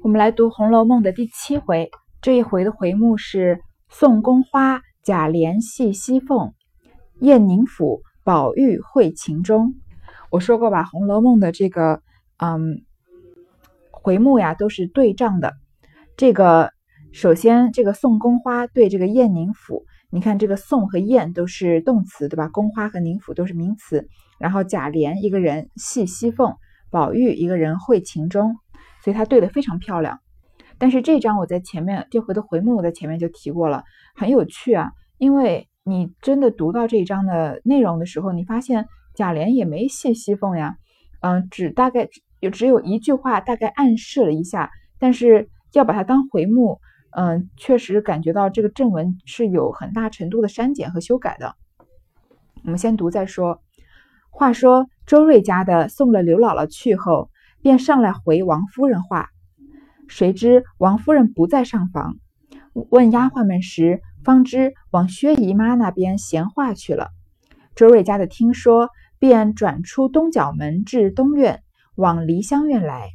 我们来读《红楼梦》的第七回，这一回的回目是“宋宫花贾琏戏西凤，燕宁府宝玉会情中”。我说过吧，《红楼梦》的这个嗯回目呀，都是对仗的。这个首先，这个宋宫花对这个燕宁府，你看这个宋和燕都是动词，对吧？宫花和宁府都是名词。然后贾琏一个人戏西凤，宝玉一个人会情中。所以他对的非常漂亮，但是这章我在前面这回的回目我在前面就提过了，很有趣啊，因为你真的读到这一章的内容的时候，你发现贾琏也没戏西凤呀，嗯，只大概有只有一句话大概暗示了一下，但是要把它当回目，嗯，确实感觉到这个正文是有很大程度的删减和修改的。我们先读再说。话说周瑞家的送了刘姥姥去后。便上来回王夫人话，谁知王夫人不在上房，问丫鬟们时，方知往薛姨妈那边闲话去了。周瑞家的听说，便转出东角门至东院，往梨香院来。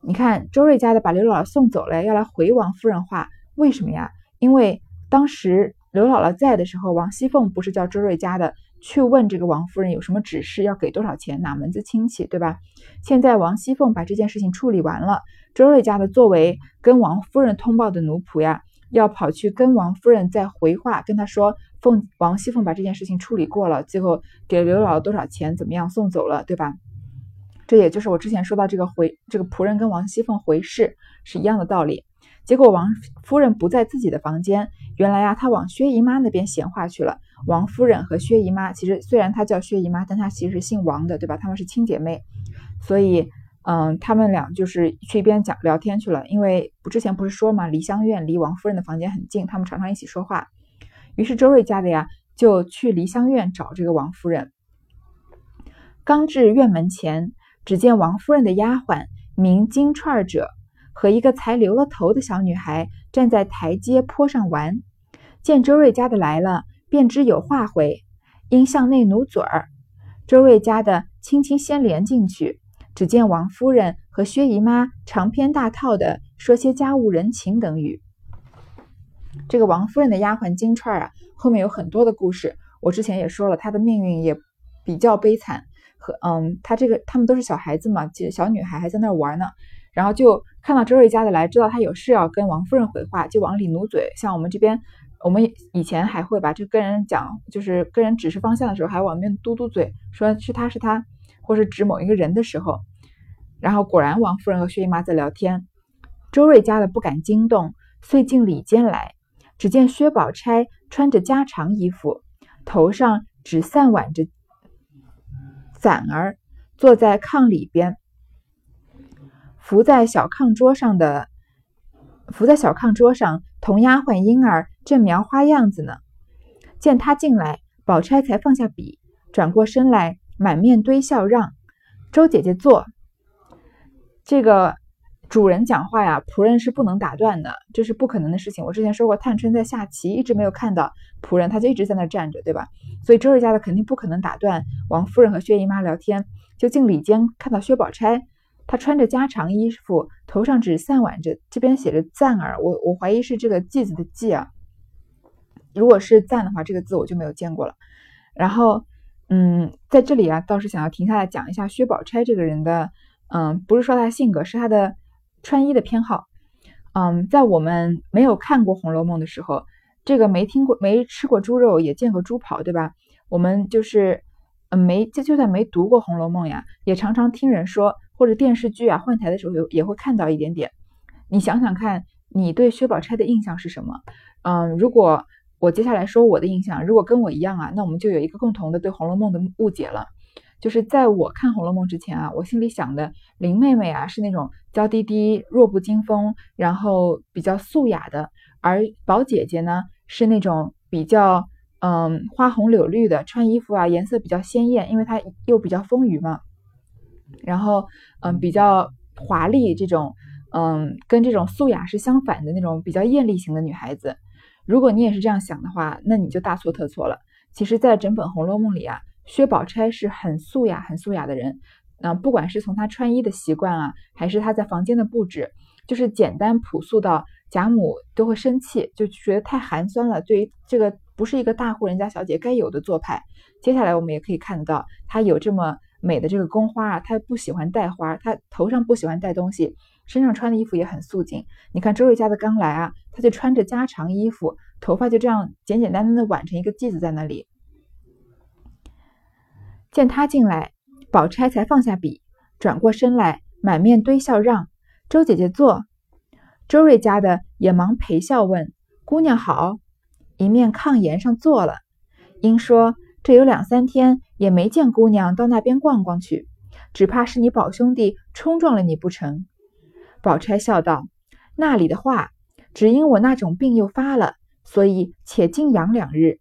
你看，周瑞家的把刘姥姥送走了，要来回王夫人话，为什么呀？因为当时刘姥姥在的时候，王熙凤不是叫周瑞家的。去问这个王夫人有什么指示，要给多少钱，哪门子亲戚，对吧？现在王熙凤把这件事情处理完了，周瑞家的作为跟王夫人通报的奴仆呀，要跑去跟王夫人再回话，跟他说凤王熙凤把这件事情处理过了，最后给刘姥姥多少钱，怎么样送走了，对吧？这也就是我之前说到这个回这个仆人跟王熙凤回事是一样的道理。结果王夫人不在自己的房间，原来啊，她往薛姨妈那边闲话去了。王夫人和薛姨妈，其实虽然她叫薛姨妈，但她其实是姓王的，对吧？她们是亲姐妹，所以，嗯，她们俩就是去一边讲聊天去了。因为不之前不是说嘛，梨香院离王夫人的房间很近，她们常常一起说话。于是周瑞家的呀，就去梨香院找这个王夫人。刚至院门前，只见王夫人的丫鬟名金钏者。和一个才留了头的小女孩站在台阶坡上玩，见周瑞家的来了，便知有话回，因向内努嘴儿。周瑞家的轻轻先连进去，只见王夫人和薛姨妈长篇大套的说些家务人情等语。这个王夫人的丫鬟金钏啊，后面有很多的故事，我之前也说了，她的命运也比较悲惨。和嗯，她这个他们都是小孩子嘛，小女孩还在那玩呢。然后就看到周瑞家的来，知道她有事要跟王夫人回话，就往里努嘴。像我们这边，我们以前还会把这跟人讲，就是跟人指示方向的时候，还往那边嘟嘟嘴，说是他是他，或是指某一个人的时候。然后果然，王夫人和薛姨妈在聊天。周瑞家的不敢惊动，遂进里间来。只见薛宝钗穿着家常衣服，头上只散挽着伞儿，坐在炕里边。伏在小炕桌上的，伏在小炕桌上，同丫鬟莺儿正描花样子呢。见他进来，宝钗才放下笔，转过身来，满面堆笑，让周姐姐坐。这个主人讲话呀，仆人是不能打断的，这是不可能的事情。我之前说过，探春在下棋，一直没有看到仆人，他就一直在那站着，对吧？所以周瑞家的肯定不可能打断王夫人和薛姨妈聊天。就进里间，看到薛宝钗。他穿着家常衣服，头上只散挽着，这边写着“赞儿”，我我怀疑是这个“髻”字的“季”啊。如果是“赞”的话，这个字我就没有见过了。然后，嗯，在这里啊，倒是想要停下来讲一下薛宝钗这个人的，嗯，不是说她性格，是她的穿衣的偏好。嗯，在我们没有看过《红楼梦》的时候，这个没听过、没吃过猪肉，也见过猪跑，对吧？我们就是，嗯，没就就算没读过《红楼梦》呀，也常常听人说。或者电视剧啊换台的时候有也会看到一点点，你想想看，你对薛宝钗的印象是什么？嗯，如果我接下来说我的印象，如果跟我一样啊，那我们就有一个共同的对《红楼梦》的误解了。就是在我看《红楼梦》之前啊，我心里想的林妹妹啊是那种娇滴滴、弱不禁风，然后比较素雅的，而宝姐姐呢是那种比较嗯花红柳绿的，穿衣服啊颜色比较鲜艳，因为她又比较丰腴嘛。然后，嗯，比较华丽这种，嗯，跟这种素雅是相反的那种比较艳丽型的女孩子。如果你也是这样想的话，那你就大错特错了。其实，在整本《红楼梦》里啊，薛宝钗是很素雅、很素雅的人。嗯，不管是从她穿衣的习惯啊，还是她在房间的布置，就是简单朴素到贾母都会生气，就觉得太寒酸了。对于这个不是一个大户人家小姐该有的做派。接下来我们也可以看得到，她有这么美的这个宫花啊，她不喜欢戴花，她头上不喜欢戴东西，身上穿的衣服也很素净。你看周瑞家的刚来啊，她就穿着家常衣服，头发就这样简简单单的挽成一个髻子在那里。见他进来，宝钗才放下笔，转过身来，满面堆笑让周姐姐坐。周瑞家的也忙陪笑问：“姑娘好。”一面炕沿上坐了。因说：“这有两三天也没见姑娘到那边逛逛去，只怕是你宝兄弟冲撞了你不成？”宝钗笑道：“那里的话，只因我那种病又发了，所以且静养两日。”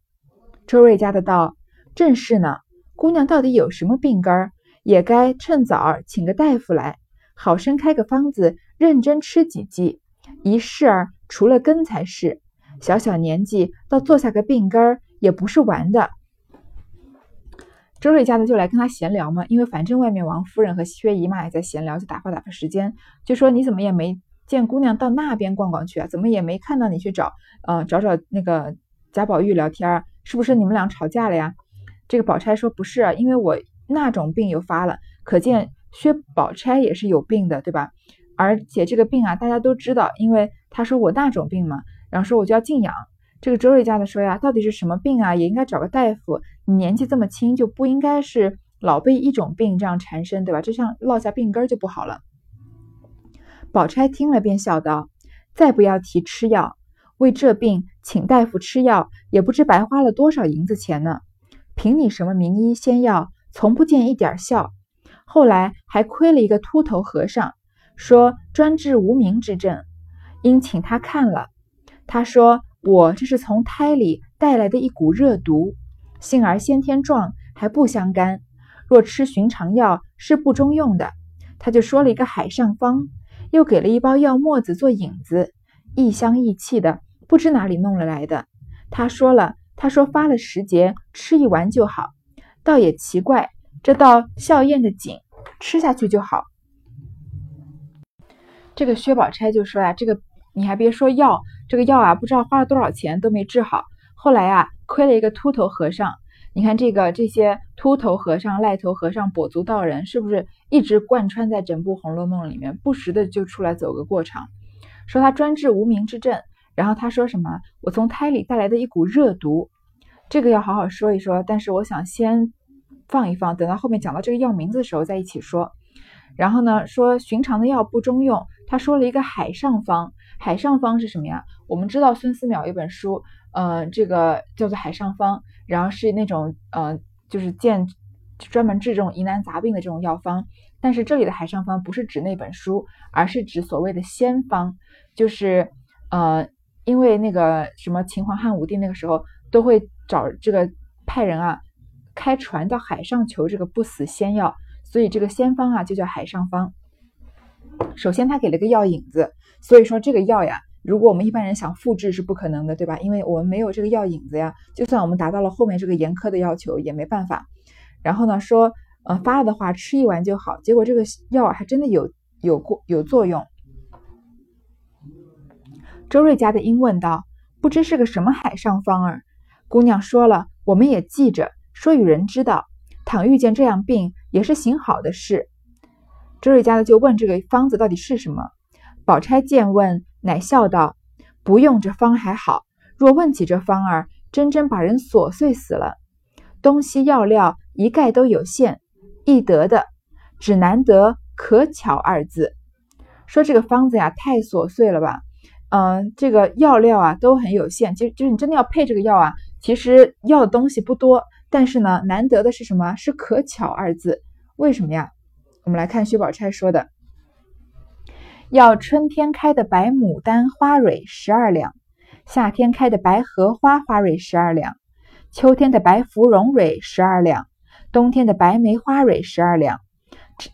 周瑞家的道：“正是呢。”姑娘到底有什么病根儿？也该趁早请个大夫来，好生开个方子，认真吃几剂。一试儿除了根才是。小小年纪，倒做下个病根儿，也不是玩的。周瑞家的就来跟他闲聊嘛，因为反正外面王夫人和薛姨妈也在闲聊，就打发打发时间。就说你怎么也没见姑娘到那边逛逛去啊？怎么也没看到你去找，呃，找找那个贾宝玉聊天，是不是你们俩吵架了呀？这个宝钗说：“不是啊，因为我那种病又发了，可见薛宝钗也是有病的，对吧？而且这个病啊，大家都知道，因为他说我那种病嘛，然后说我就要静养。这个周瑞家的说呀，到底是什么病啊？也应该找个大夫。你年纪这么轻，就不应该是老被一种病这样缠身，对吧？这像落下病根就不好了。”宝钗听了便笑道：“再不要提吃药，为这病请大夫吃药，也不知白花了多少银子钱呢。”凭你什么名医仙药，从不见一点效。后来还亏了一个秃头和尚，说专治无名之症，因请他看了。他说我这是从胎里带来的一股热毒，幸而先天壮，还不相干。若吃寻常药是不中用的。他就说了一个海上方，又给了一包药沫子做引子，异香异气的，不知哪里弄了来的。他说了。他说发了时节，吃一丸就好。倒也奇怪，这道笑靥的紧，吃下去就好。这个薛宝钗就说呀：“这个你还别说药，这个药啊，不知道花了多少钱都没治好。后来啊，亏了一个秃头和尚。你看这个这些秃头和尚、赖头和尚、跛足道人，是不是一直贯穿在整部《红楼梦》里面，不时的就出来走个过场，说他专治无名之症。”然后他说什么？我从胎里带来的一股热毒，这个要好好说一说。但是我想先放一放，等到后面讲到这个药名字的时候再一起说。然后呢，说寻常的药不中用。他说了一个海上方，海上方是什么呀？我们知道孙思邈有本书，呃，这个叫做海上方，然后是那种呃，就是见专门治这种疑难杂病的这种药方。但是这里的海上方不是指那本书，而是指所谓的仙方，就是呃。因为那个什么秦皇汉武帝那个时候都会找这个派人啊，开船到海上求这个不死仙药，所以这个仙方啊就叫海上方。首先他给了个药引子，所以说这个药呀，如果我们一般人想复制是不可能的，对吧？因为我们没有这个药引子呀，就算我们达到了后面这个严苛的要求也没办法。然后呢说，呃发了的话吃一丸就好，结果这个药还真的有有过有作用。周瑞家的英问道：“不知是个什么海上方儿？”姑娘说了：“我们也记着，说与人知道。倘遇见这样病，也是行好的事。”周瑞家的就问：“这个方子到底是什么？”宝钗见问，乃笑道：“不用这方还好，若问起这方儿，真真把人琐碎死了。东西药料一概都有限，易得的，只难得可巧二字。说这个方子呀，太琐碎了吧？”嗯，这个药料啊都很有限，就就是你真的要配这个药啊，其实要的东西不多，但是呢，难得的是什么？是可巧二字。为什么呀？我们来看薛宝钗说的：要春天开的白牡丹花蕊十二两，夏天开的白荷花花蕊十二两，秋天的白芙蓉蕊十二两，冬天的白梅花蕊十二两，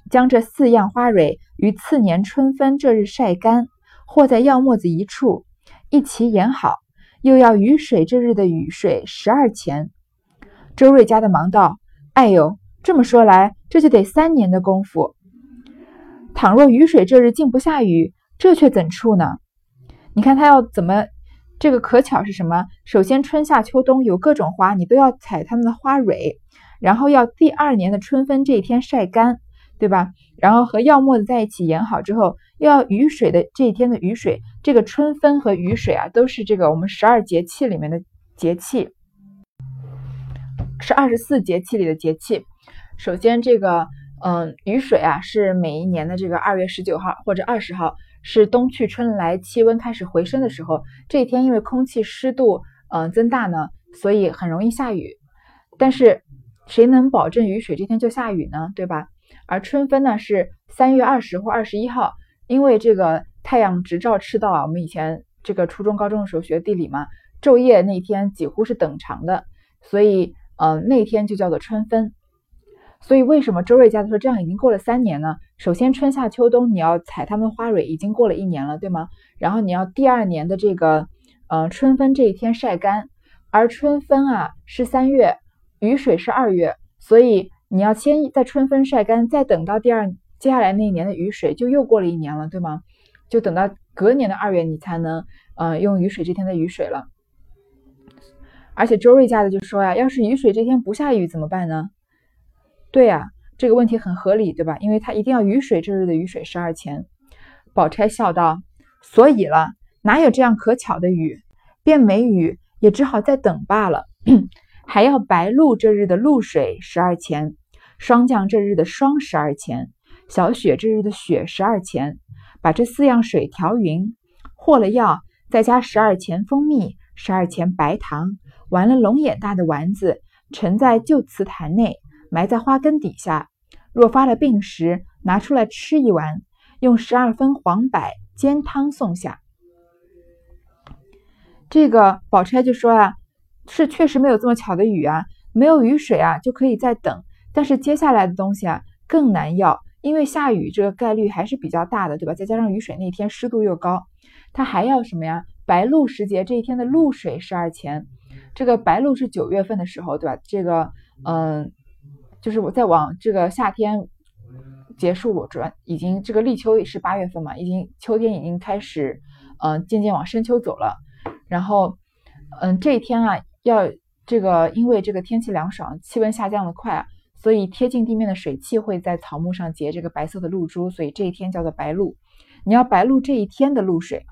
将这四样花蕊于次年春分这日晒干。或在药沫子一处，一齐研好，又要雨水这日的雨水十二钱。周瑞家的忙道：“哎呦，这么说来，这就得三年的功夫。倘若雨水这日竟不下雨，这却怎处呢？你看他要怎么？这个可巧是什么？首先春夏秋冬有各种花，你都要采它们的花蕊，然后要第二年的春分这一天晒干，对吧？然后和药沫子在一起研好之后，要雨水的这一天的雨水。这个春分和雨水啊，都是这个我们十二节气里面的节气，是二十四节气里的节气。首先这个。嗯，雨水啊，是每一年的这个二月十九号或者二十号，是冬去春来，气温开始回升的时候。这一天因为空气湿度嗯增大呢，所以很容易下雨。但是谁能保证雨水这天就下雨呢？对吧？而春分呢是三月二十或二十一号，因为这个太阳直照赤道啊，我们以前这个初中高中的时候学地理嘛，昼夜那天几乎是等长的，所以呃那天就叫做春分。所以，为什么周瑞家的说这样已经过了三年呢？首先，春夏秋冬你要采它们花蕊，已经过了一年了，对吗？然后你要第二年的这个，呃，春分这一天晒干，而春分啊是三月，雨水是二月，所以你要先在春分晒干，再等到第二接下来那一年的雨水，就又过了一年了，对吗？就等到隔年的二月，你才能，呃，用雨水这天的雨水了。而且周瑞家的就说呀，要是雨水这天不下雨怎么办呢？对呀，这个问题很合理，对吧？因为他一定要雨水这日的雨水十二钱。宝钗笑道：“所以了，哪有这样可巧的雨？便没雨，也只好再等罢了。还要白露这日的露水十二钱，霜降这日的霜十二钱，小雪这日的雪十二钱。把这四样水调匀，和了药，再加十二钱蜂蜜，十二钱白糖，完了龙眼大的丸子，盛在旧瓷坛内。”埋在花根底下，若发了病时，拿出来吃一丸，用十二分黄柏煎汤送下。这个宝钗就说啊，是确实没有这么巧的雨啊，没有雨水啊，就可以再等。但是接下来的东西啊，更难要，因为下雨这个概率还是比较大的，对吧？再加上雨水那天湿度又高，它还要什么呀？白露时节这一天的露水十二钱，这个白露是九月份的时候，对吧？这个，嗯。就是我在往这个夏天结束，我转已经这个立秋也是八月份嘛，已经秋天已经开始，嗯，渐渐往深秋走了。然后，嗯，这一天啊，要这个因为这个天气凉爽，气温下降的快啊，所以贴近地面的水汽会在草木上结这个白色的露珠，所以这一天叫做白露。你要白露这一天的露水，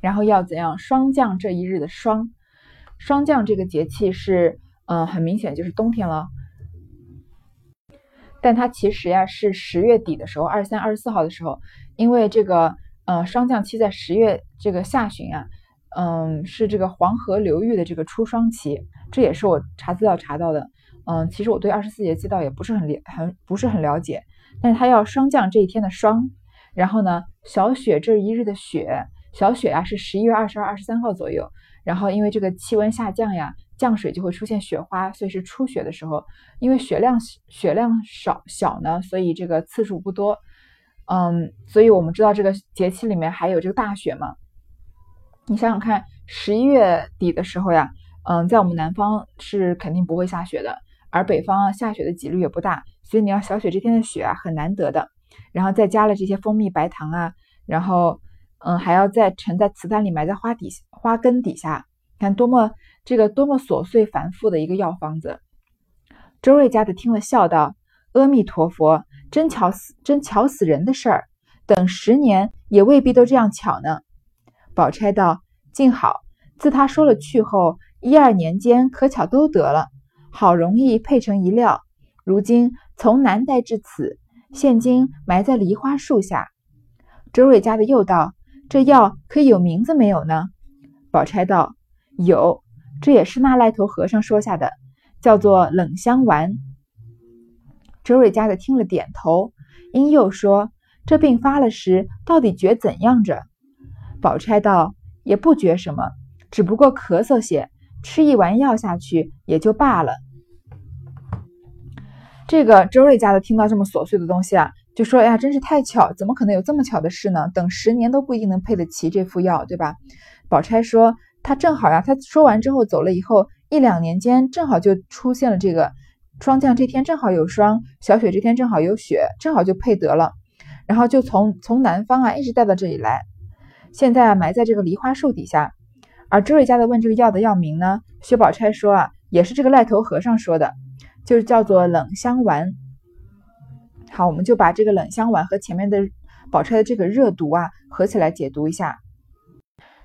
然后要怎样？霜降这一日的霜，霜降这个节气是，嗯，很明显就是冬天了。但它其实呀是十月底的时候，二十三、二十四号的时候，因为这个呃霜降期在十月这个下旬啊，嗯，是这个黄河流域的这个初霜期，这也是我查资料查到的。嗯，其实我对二十四节气倒也不是很了很不是很了解，但是它要霜降这一天的霜，然后呢小雪这一日的雪，小雪啊是十一月二十二、二十三号左右，然后因为这个气温下降呀。降水就会出现雪花，所以是初雪的时候。因为雪量雪量少小呢，所以这个次数不多。嗯，所以我们知道这个节气里面还有这个大雪嘛。你想想看，十一月底的时候呀，嗯，在我们南方是肯定不会下雪的，而北方下雪的几率也不大，所以你要小雪这天的雪啊，很难得的。然后再加了这些蜂蜜、白糖啊，然后嗯，还要再沉在瓷坛里，埋在花底花根底下，看多么。这个多么琐碎繁复的一个药方子，周瑞家的听了笑道：“阿弥陀佛，真巧死，真巧死人的事儿，等十年也未必都这样巧呢。”宝钗道：“静好，自他说了去后，一二年间可巧都得了，好容易配成一料。如今从南带至此，现今埋在梨花树下。”周瑞家的又道：“这药可以有名字没有呢？”宝钗道：“有。”这也是那赖头和尚说下的，叫做冷香丸。周瑞家的听了点头，因又说：“这病发了时，到底觉怎样着？”宝钗道：“也不觉什么，只不过咳嗽些，吃一丸药下去也就罢了。”这个周瑞家的听到这么琐碎的东西啊，就说：“哎呀，真是太巧，怎么可能有这么巧的事呢？等十年都不一定能配得齐这副药，对吧？”宝钗说。他正好呀，他说完之后走了以后，一两年间正好就出现了这个霜降这天正好有霜，小雪这天正好有雪，正好就配得了。然后就从从南方啊一直带到这里来，现在啊埋在这个梨花树底下。而周瑞家的问这个药的药名呢，薛宝钗说啊，也是这个赖头和尚说的，就是叫做冷香丸。好，我们就把这个冷香丸和前面的宝钗的这个热毒啊合起来解读一下。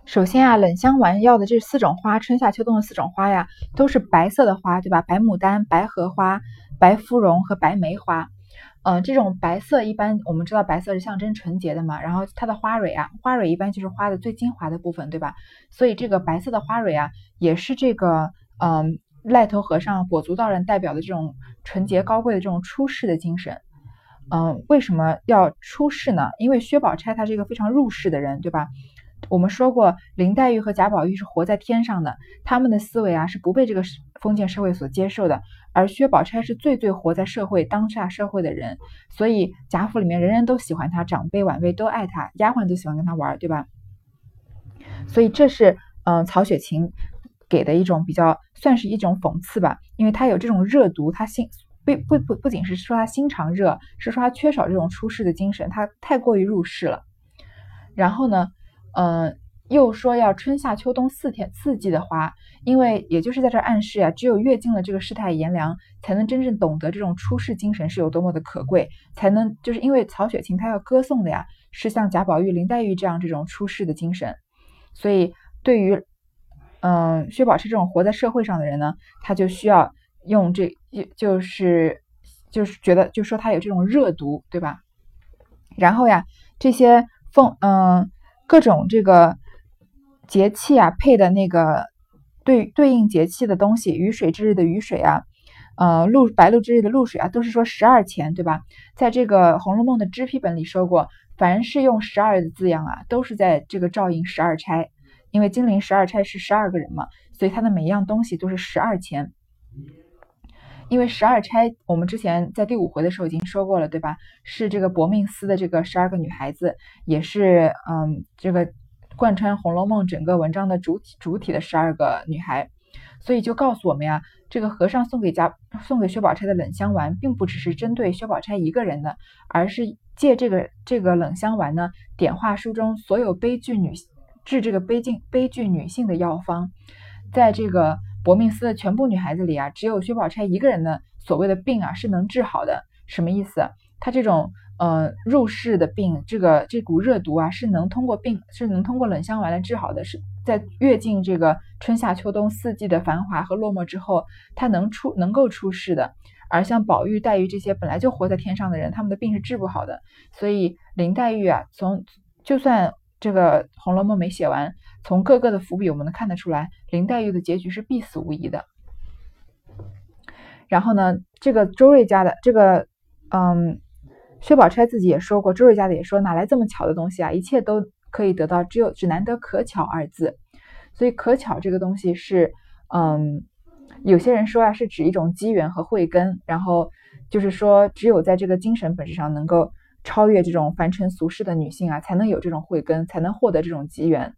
首先啊，冷香丸要的这四种花，春夏秋冬的四种花呀，都是白色的花，对吧？白牡丹、白荷花、白芙蓉和白梅花。嗯，这种白色一般我们知道白色是象征纯洁的嘛，然后它的花蕊啊，花蕊一般就是花的最精华的部分，对吧？所以这个白色的花蕊啊，也是这个嗯赖头和尚跛足道人代表的这种纯洁高贵的这种出世的精神。嗯，为什么要出世呢？因为薛宝钗她是一个非常入世的人，对吧？我们说过，林黛玉和贾宝玉是活在天上的，他们的思维啊是不被这个封建社会所接受的。而薛宝钗是最最活在社会当下社会的人，所以贾府里面人人都喜欢她，长辈晚辈都爱她，丫鬟都喜欢跟她玩，对吧？所以这是嗯曹雪芹给的一种比较算是一种讽刺吧，因为他有这种热毒，他心不不不不仅是说他心肠热，是说他缺少这种出世的精神，他太过于入世了。然后呢？嗯，又说要春夏秋冬四天四季的花，因为也就是在这暗示呀，只有阅尽了这个世态炎凉，才能真正懂得这种出世精神是有多么的可贵，才能就是因为曹雪芹他要歌颂的呀，是像贾宝玉、林黛玉这样这种出世的精神，所以对于嗯薛宝钗这种活在社会上的人呢，他就需要用这，就是就是觉得就说他有这种热毒，对吧？然后呀，这些凤嗯。各种这个节气啊，配的那个对对应节气的东西，雨水之日的雨水啊，呃，露白露之日的露水啊，都是说十二钱，对吧？在这个《红楼梦》的支批本里说过，凡是用十二的字样啊，都是在这个照应十二钗，因为金陵十二钗是十二个人嘛，所以它的每一样东西都是十二钱。因为十二钗，我们之前在第五回的时候已经说过了，对吧？是这个薄命司的这个十二个女孩子，也是嗯，这个贯穿《红楼梦》整个文章的主体主体的十二个女孩，所以就告诉我们呀，这个和尚送给家送给薛宝钗的冷香丸，并不只是针对薛宝钗一个人的，而是借这个这个冷香丸呢，点化书中所有悲剧女治这个悲境悲剧女性的药方，在这个。薄命司的全部女孩子里啊，只有薛宝钗一个人的所谓的病啊是能治好的。什么意思？她这种呃入世的病，这个这股热毒啊是能通过病是能通过冷香丸来治好的。是在阅尽这个春夏秋冬四季的繁华和落寞之后，他能出能够出世的。而像宝玉、黛玉这些本来就活在天上的人，他们的病是治不好的。所以林黛玉啊，从就算。这个《红楼梦》没写完，从各个的伏笔我们能看得出来，林黛玉的结局是必死无疑的。然后呢，这个周瑞家的这个，嗯，薛宝钗自己也说过，周瑞家的也说，哪来这么巧的东西啊？一切都可以得到，只有只难得可巧二字。所以可巧这个东西是，嗯，有些人说啊，是指一种机缘和慧根，然后就是说，只有在这个精神本质上能够。超越这种凡尘俗世的女性啊，才能有这种慧根，才能获得这种机缘。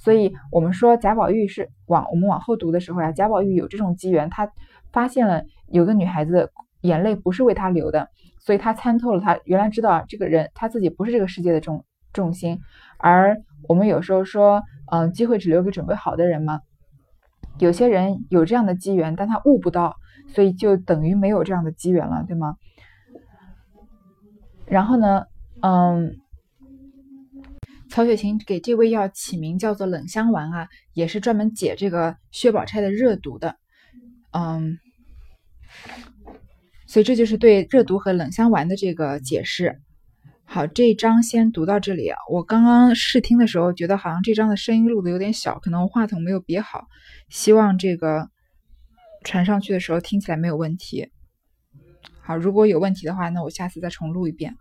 所以，我们说贾宝玉是往我们往后读的时候呀，贾宝玉有这种机缘，他发现了有个女孩子眼泪不是为他流的，所以他参透了，他原来知道这个人他自己不是这个世界的重重心。而我们有时候说，嗯，机会只留给准备好的人嘛。有些人有这样的机缘，但他悟不到，所以就等于没有这样的机缘了，对吗？然后呢，嗯，曹雪芹给这味药起名叫做冷香丸啊，也是专门解这个薛宝钗的热毒的，嗯，所以这就是对热毒和冷香丸的这个解释。好，这一章先读到这里啊。我刚刚试听的时候，觉得好像这章的声音录的有点小，可能我话筒没有别好，希望这个传上去的时候听起来没有问题。好，如果有问题的话，那我下次再重录一遍。